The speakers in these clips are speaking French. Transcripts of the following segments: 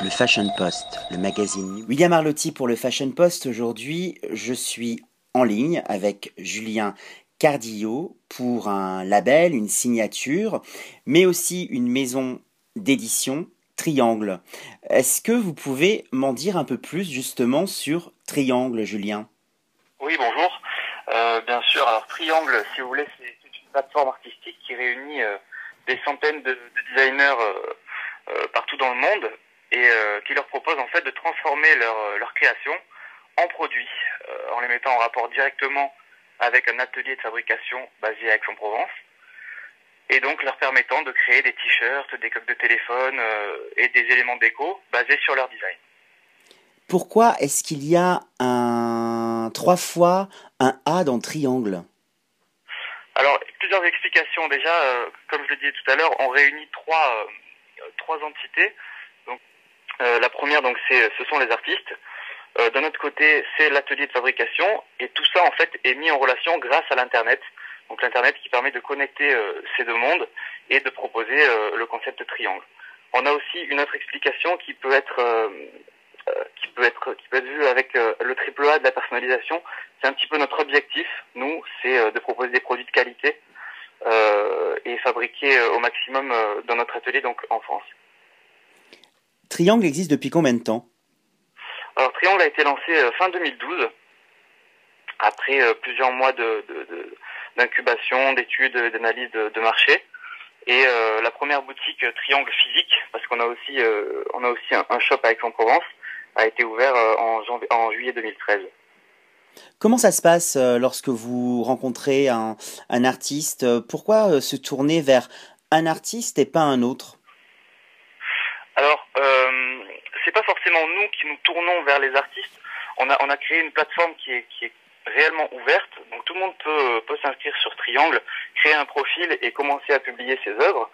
Le Fashion Post, le magazine. William Arlotti pour le Fashion Post. Aujourd'hui, je suis en ligne avec Julien Cardillo pour un label, une signature, mais aussi une maison d'édition, Triangle. Est-ce que vous pouvez m'en dire un peu plus justement sur Triangle, Julien? Oui, bonjour. Euh, bien sûr, alors Triangle, si vous voulez, c'est une plateforme artistique qui réunit euh, des centaines de, designers euh, partout dans le monde et qui leur propose en fait de transformer leur, leur création en produits, en les mettant en rapport directement avec un atelier de fabrication basé à Aix-en-Provence et donc leur permettant de créer des t-shirts, des coques de téléphone et des éléments déco basés sur leur design. Pourquoi est-ce qu'il y a un trois fois un A dans triangle? Alors plusieurs explications déjà. Euh, comme je le disais tout à l'heure, on réunit trois euh, trois entités. Euh, la première donc c'est ce sont les artistes. D'un autre côté, c'est l'atelier de fabrication et tout ça en fait est mis en relation grâce à l'internet. Donc l'internet qui permet de connecter ces deux mondes et de proposer le concept triangle. On a aussi une autre explication qui peut être euh, qui peut être qui peut être vu avec euh, le triple A de la personnalisation. C'est un petit peu notre objectif. Nous, c'est euh, de proposer des produits de qualité et fabriquer au maximum dans notre atelier, donc en France. Triangle existe depuis combien de temps? Alors Triangle a été lancé fin 2012, après plusieurs mois de, d'incubation, d'études, d'analyse de, marché. Et la première boutique Triangle physique, parce qu'on a aussi on a aussi un, un shop à Aix-en-Provence, a été ouvert euh, en, en juillet 2013. Comment ça se passe euh, lorsque vous rencontrez un, un artiste? Pourquoi euh, se tourner vers un artiste et pas un autre? Alors, euh, c'est pas forcément nous qui nous tournons vers les artistes. On a, on a créé une plateforme qui est, qui est réellement ouverte, donc tout le monde peut, peut s'inscrire sur Triangle, créer un profil et commencer à publier ses œuvres.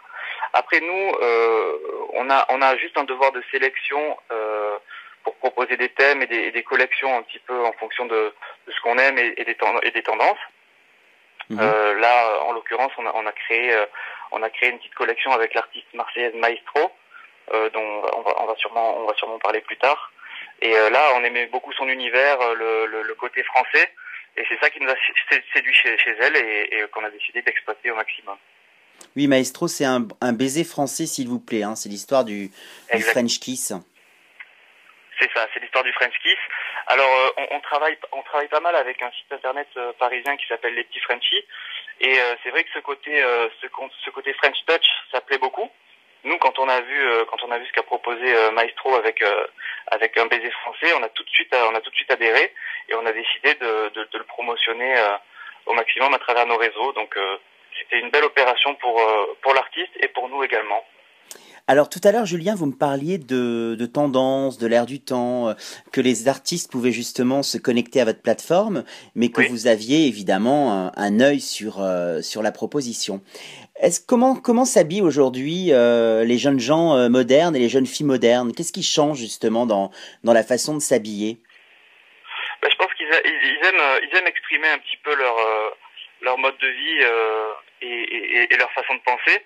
Après nous, euh, on a on a juste un devoir de sélection euh, pour proposer des thèmes et des, des, collections un petit peu en fonction de, de ce qu'on aime et, et, des et, des tendances. Mhm. Euh, là, en l'occurrence, on a, on a créé on a créé une petite collection avec l'artiste marseillaise Maestro, dont on va, on va sûrement on va sûrement parler plus tard. Et euh, là, on aimait beaucoup son univers, euh, le, le, le côté français, et c'est ça qui nous a séduit chez, chez elle et, et qu'on a décidé d'exploiter au maximum. Oui, Maestro, c'est un, un, baiser français, s'il vous plaît. Hein. C'est l'histoire du, du French Kiss. C'est ça, c'est l'histoire du French Kiss. Alors euh, on, on, travaille, on travaille pas mal avec un site internet euh, parisien qui s'appelle Les Petits Frenchies, et euh, c'est vrai que ce côté, euh, ce, ce, côté French Touch, ça plaît beaucoup. Nous, quand on a vu, euh, quand on a vu ce qu'a proposé Maestro avec avec un baiser français, on a tout de suite, on a tout de suite adhéré, et on a décidé de, de, de le promotionner au maximum à travers nos réseaux. Donc c'était une belle opération pour pour l'artiste et pour nous également. Alors tout à l'heure, Julien, vous me parliez de, de tendance, de l'air du temps, euh, que les artistes pouvaient justement se connecter à votre plateforme, mais que oui. vous aviez évidemment un, un œil sur, euh, sur la proposition. Comment s'habillent aujourd'hui euh, les jeunes gens euh, modernes et les jeunes filles modernes? Qu'est-ce qui change justement dans dans la façon de s'habiller? Ben, Je pense qu'ils ils aiment euh, ils aiment exprimer un petit peu leur leur mode de vie et, leur façon de penser.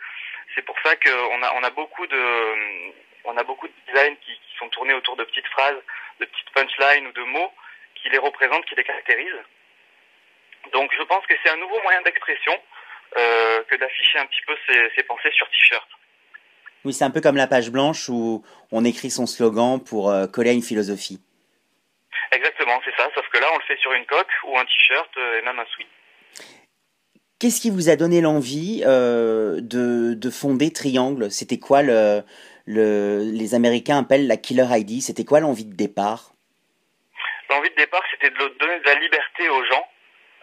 C'est pour ça qu'on a, on a beaucoup de, on a beaucoup de designs qui, qui, sont tournés autour de petites phrases, de petites punchlines ou de mots qui les représentent, qui les caractérisent. Donc je pense que c'est un nouveau moyen d'expression euh, que d'afficher un petit peu ses, ses pensées sur t-shirt. Oui, c'est un peu comme la page blanche où on écrit son slogan pour euh, coller à une philosophie. Exactement, c'est ça, sauf que là on le fait sur une coque ou un t-shirt euh, et même un sweat. Qu'est-ce qui vous a donné l'envie euh, de, de, fonder Triangle? C'était quoi le, le, les Américains appellent la killer ID C'était quoi l'envie de départ? L'envie de départ, c'était de donner de la liberté aux gens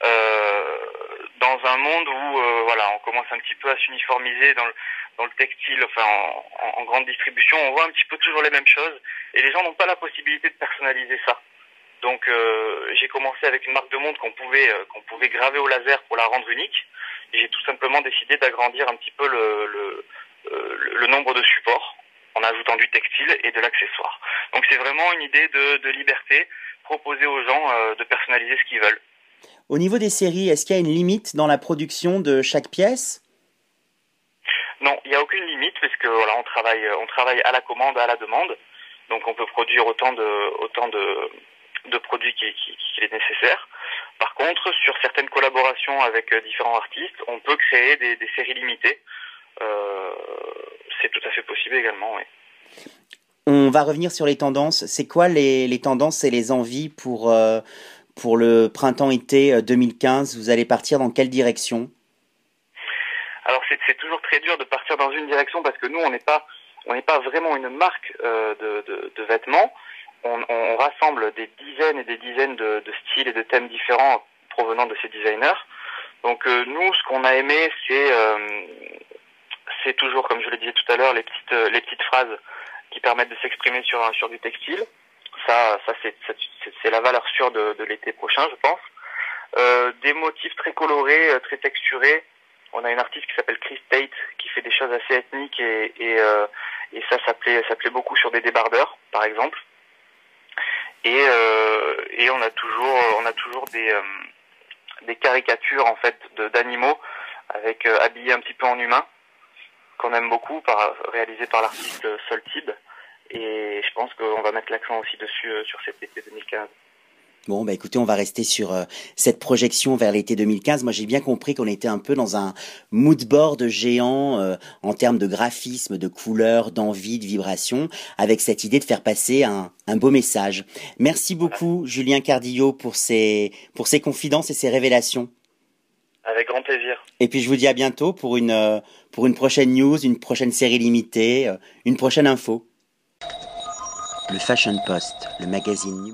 euh, un monde où euh, voilà, on commence un petit peu à s'uniformiser dans le, textile, enfin en, grande distribution, on voit un petit peu toujours les mêmes choses et les gens n'ont pas la possibilité de personnaliser ça. Donc euh, j'ai commencé avec une marque de montre qu'on pouvait euh, qu'on pouvait graver au laser pour la rendre unique. Et j'ai tout simplement décidé d'agrandir un petit peu le, nombre de supports en ajoutant du textile et de l'accessoire. Donc c'est vraiment une idée de, liberté, proposer aux gens de personnaliser ce qu'ils veulent. Au niveau des séries, est-ce qu'il y a une limite dans la production de chaque pièce? Non, il n'y a aucune limite parce que voilà, on travaille on travaille à la commande, à la demande. Donc on peut produire autant de autant de, de produits qu'il qui, est nécessaire. Par contre, sur certaines collaborations avec différents artistes, on peut créer des, des séries limitées. Euh, c'est tout à fait possible également, oui. On va revenir sur les tendances. C'est quoi les, les, tendances et les envies pour, euh, pour le printemps-été 2015 Vous allez partir dans quelle direction? Alors c'est toujours très dur de partir dans une direction parce que nous, on n'est pas, on n'est pas vraiment une marque euh, de, vêtements. On, rassemble des dizaines et des dizaines de, de, styles et de thèmes différents provenant de ces designers. Donc euh, nous, ce qu'on a aimé, c'est c'est toujours, comme je le disais tout à l'heure, les petites les petites phrases qui permettent de s'exprimer sur sur du textile. Ça, ça c'est la valeur sûre de, de l'été prochain, je pense. Euh, des motifs très colorés, euh, très texturés. On a une artiste qui s'appelle Chris Tate qui fait des choses assez ethniques et et, euh, et ça, ça plaît, ça plaît beaucoup sur des débardeurs, par exemple. Et euh, et on a toujours on a toujours des euh, des caricatures en fait d'animaux avec habillés un petit peu en humain qu'on aime beaucoup, par, réalisé par l'artiste Soltib. Et je pense qu'on va mettre l'accent aussi dessus euh, sur cet été 2015. Bon, bah écoutez, on va rester sur euh, cette projection vers l'été 2015. Moi, j'ai bien compris qu'on était un peu dans un mood board géant euh, en termes de graphisme, de couleurs, d'envie, de vibration, avec cette idée de faire passer un, un beau message. Merci beaucoup, Julien Cardillo, pour ces, pour ces confidences et ces révélations. Avec grand plaisir. Et puis je vous dis à bientôt pour une, euh, pour une prochaine news, une prochaine série limitée, euh, une prochaine info. Le Fashion Post, le magazine